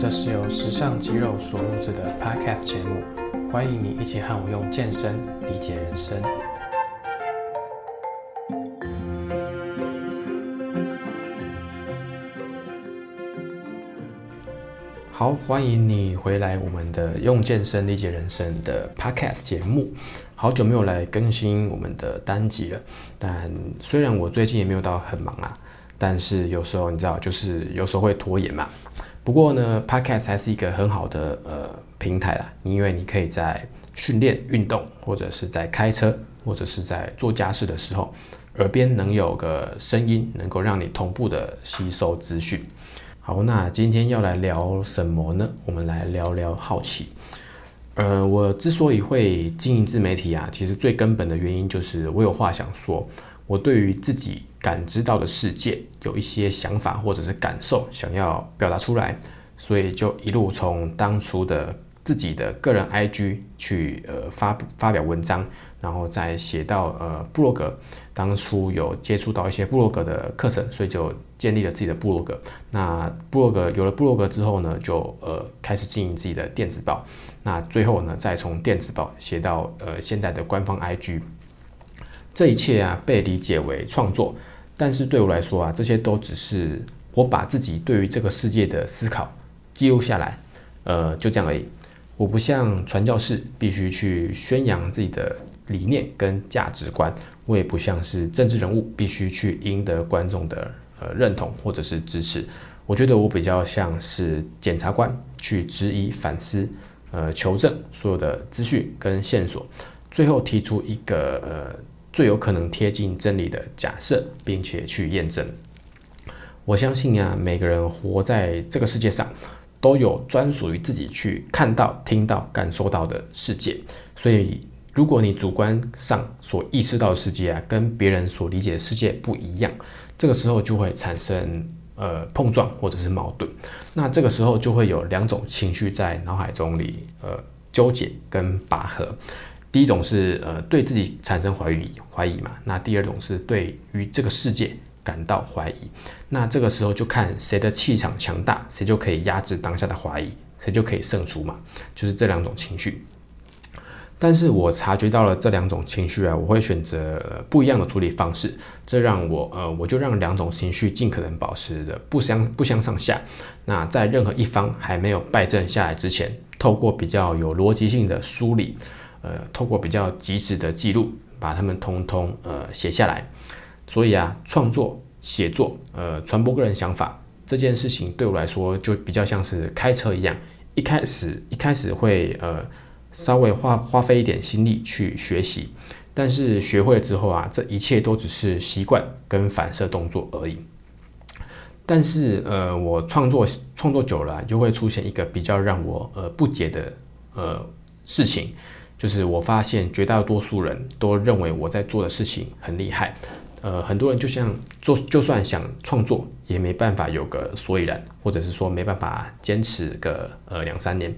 这是由时尚肌肉所录制的 Podcast 节目，欢迎你一起和我用健身理解人生。好，欢迎你回来我们的用健身理解人生的 Podcast 节目。好久没有来更新我们的单集了，但虽然我最近也没有到很忙啊，但是有时候你知道，就是有时候会拖延嘛。不过呢，Podcast 还是一个很好的呃平台啦，因为你可以在训练、运动，或者是在开车，或者是在做家事的时候，耳边能有个声音，能够让你同步的吸收资讯。好，那今天要来聊什么呢？我们来聊聊好奇。呃，我之所以会经营自媒体啊，其实最根本的原因就是我有话想说，我对于自己感知到的世界有一些想法或者是感受想要表达出来，所以就一路从当初的自己的个人 IG 去呃发发表文章。然后再写到呃部落格，当初有接触到一些部落格的课程，所以就建立了自己的部落格。那部落格有了部落格之后呢，就呃开始经营自己的电子报。那最后呢，再从电子报写到呃现在的官方 IG。这一切啊被理解为创作，但是对我来说啊，这些都只是我把自己对于这个世界的思考记录下来，呃就这样而已。我不像传教士，必须去宣扬自己的。理念跟价值观，我也不像是政治人物，必须去赢得观众的呃认同或者是支持。我觉得我比较像是检察官，去质疑、反思、呃求证所有的资讯跟线索，最后提出一个呃最有可能贴近真理的假设，并且去验证。我相信啊，每个人活在这个世界上，都有专属于自己去看到、听到、感受到的世界，所以。如果你主观上所意识到的世界啊，跟别人所理解的世界不一样，这个时候就会产生呃碰撞或者是矛盾。那这个时候就会有两种情绪在脑海中里呃纠结跟拔河。第一种是呃对自己产生怀疑怀疑嘛，那第二种是对于这个世界感到怀疑。那这个时候就看谁的气场强大，谁就可以压制当下的怀疑，谁就可以胜出嘛。就是这两种情绪。但是我察觉到了这两种情绪啊，我会选择不一样的处理方式，这让我呃，我就让两种情绪尽可能保持的不相不相上下。那在任何一方还没有败阵下来之前，透过比较有逻辑性的梳理，呃，透过比较及时的记录，把它们通通呃写下来。所以啊，创作、写作、呃，传播个人想法这件事情对我来说，就比较像是开车一样，一开始一开始会呃。稍微花花费一点心力去学习，但是学会了之后啊，这一切都只是习惯跟反射动作而已。但是呃，我创作创作久了，就会出现一个比较让我呃不解的呃事情，就是我发现绝大多数人都认为我在做的事情很厉害，呃，很多人就像做就算想创作，也没办法有个所以然，或者是说没办法坚持个呃两三年。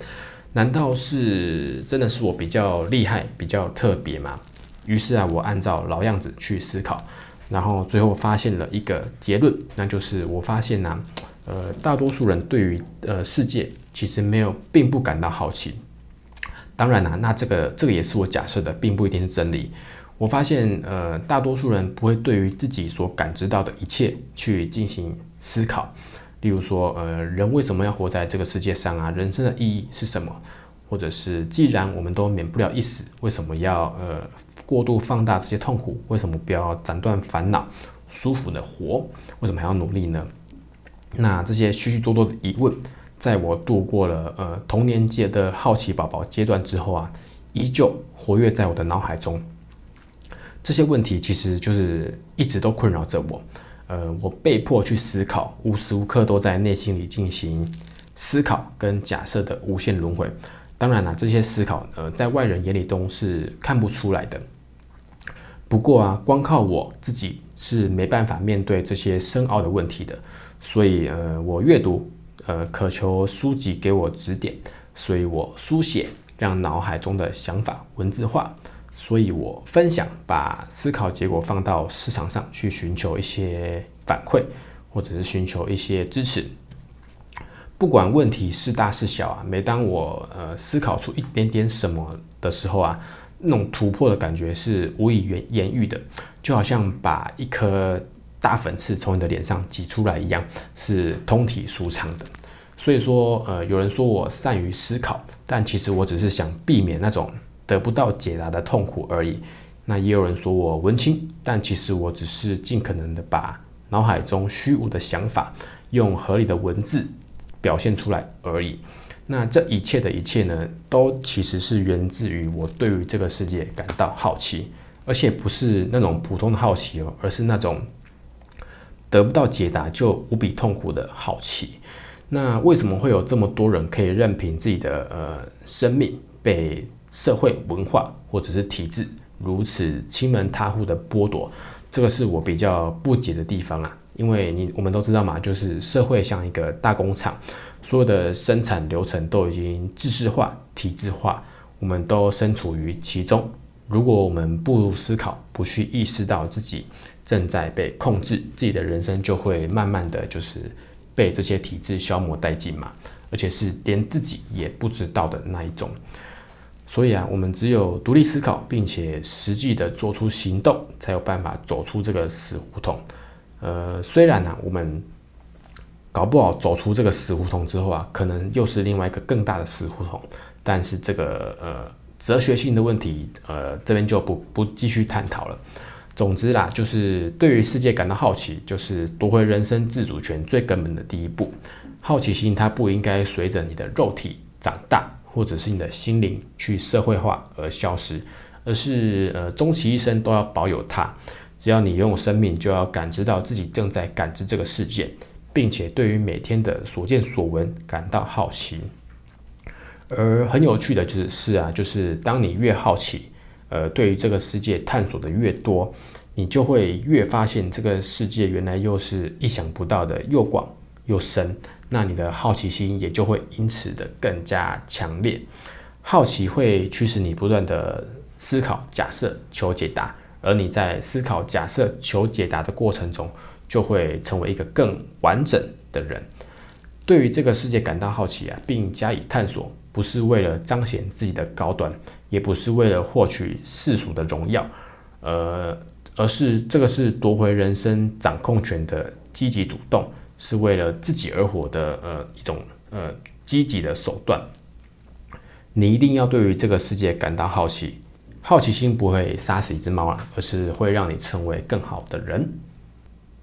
难道是真的是我比较厉害、比较特别吗？于是啊，我按照老样子去思考，然后最后发现了一个结论，那就是我发现呢，呃，大多数人对于呃世界其实没有，并不感到好奇。当然啦，那这个这个也是我假设的，并不一定是真理。我发现，呃，大多数人不会对于自己所感知到的一切去进行思考。例如说，呃，人为什么要活在这个世界上啊？人生的意义是什么？或者是，既然我们都免不了一死，为什么要呃过度放大这些痛苦？为什么不要斩断烦恼，舒服的活？为什么还要努力呢？那这些许许多多的疑问，在我度过了呃童年界的好奇宝宝阶段之后啊，依旧活跃在我的脑海中。这些问题其实就是一直都困扰着我。呃，我被迫去思考，无时无刻都在内心里进行思考跟假设的无限轮回。当然了，这些思考，呃，在外人眼里都是看不出来的。不过啊，光靠我自己是没办法面对这些深奥的问题的。所以，呃，我阅读，呃，渴求书籍给我指点。所以我书写，让脑海中的想法文字化。所以我分享，把思考结果放到市场上去，寻求一些反馈，或者是寻求一些支持。不管问题是大是小啊，每当我呃思考出一点点什么的时候啊，那种突破的感觉是无以言言喻的，就好像把一颗大粉刺从你的脸上挤出来一样，是通体舒畅的。所以说，呃，有人说我善于思考，但其实我只是想避免那种得不到解答的痛苦而已。那也有人说我文青，但其实我只是尽可能的把脑海中虚无的想法用合理的文字。表现出来而已。那这一切的一切呢，都其实是源自于我对于这个世界感到好奇，而且不是那种普通的好奇哦，而是那种得不到解答就无比痛苦的好奇。那为什么会有这么多人可以任凭自己的呃生命被社会文化或者是体制如此亲门踏户的剥夺？这个是我比较不解的地方啊。因为你我们都知道嘛，就是社会像一个大工厂，所有的生产流程都已经制式化、体制化，我们都身处于其中。如果我们不思考，不去意识到自己正在被控制，自己的人生就会慢慢的就是被这些体制消磨殆尽嘛，而且是连自己也不知道的那一种。所以啊，我们只有独立思考，并且实际的做出行动，才有办法走出这个死胡同。呃，虽然呢，我们搞不好走出这个死胡同之后啊，可能又是另外一个更大的死胡同。但是这个呃哲学性的问题，呃，这边就不不继续探讨了。总之啦，就是对于世界感到好奇，就是夺回人生自主权最根本的第一步。好奇心它不应该随着你的肉体长大，或者是你的心灵去社会化而消失，而是呃终其一生都要保有它。只要你拥有生命，就要感知到自己正在感知这个世界，并且对于每天的所见所闻感到好奇。而很有趣的就是是啊，就是当你越好奇，呃，对于这个世界探索的越多，你就会越发现这个世界原来又是意想不到的又广又深。那你的好奇心也就会因此的更加强烈。好奇会驱使你不断的思考、假设、求解答。而你在思考、假设、求解答的过程中，就会成为一个更完整的人。对于这个世界感到好奇啊，并加以探索，不是为了彰显自己的高端，也不是为了获取世俗的荣耀，呃，而是这个是夺回人生掌控权的积极主动，是为了自己而活的呃一种呃积极的手段。你一定要对于这个世界感到好奇。好奇心不会杀死一只猫啊，而是会让你成为更好的人。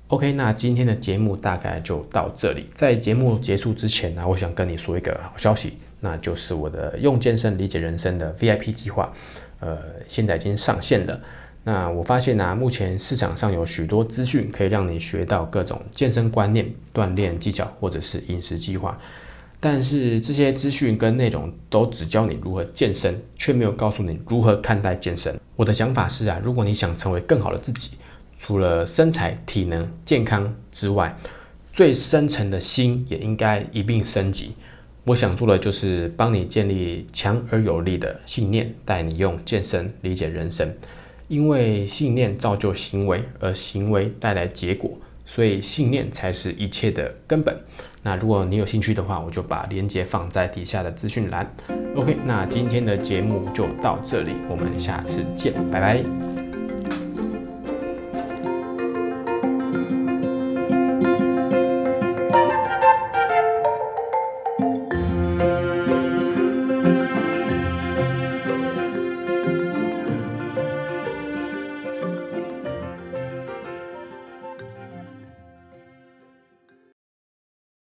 OK，那今天的节目大概就到这里。在节目结束之前呢，我想跟你说一个好消息，那就是我的用健身理解人生的 VIP 计划，呃，现在已经上线了。那我发现呢，目前市场上有许多资讯可以让你学到各种健身观念、锻炼技巧或者是饮食计划。但是这些资讯跟内容都只教你如何健身，却没有告诉你如何看待健身。我的想法是啊，如果你想成为更好的自己，除了身材、体能、健康之外，最深层的心也应该一并升级。我想做的就是帮你建立强而有力的信念，带你用健身理解人生。因为信念造就行为，而行为带来结果。所以信念才是一切的根本。那如果你有兴趣的话，我就把链接放在底下的资讯栏。OK，那今天的节目就到这里，我们下次见，拜拜。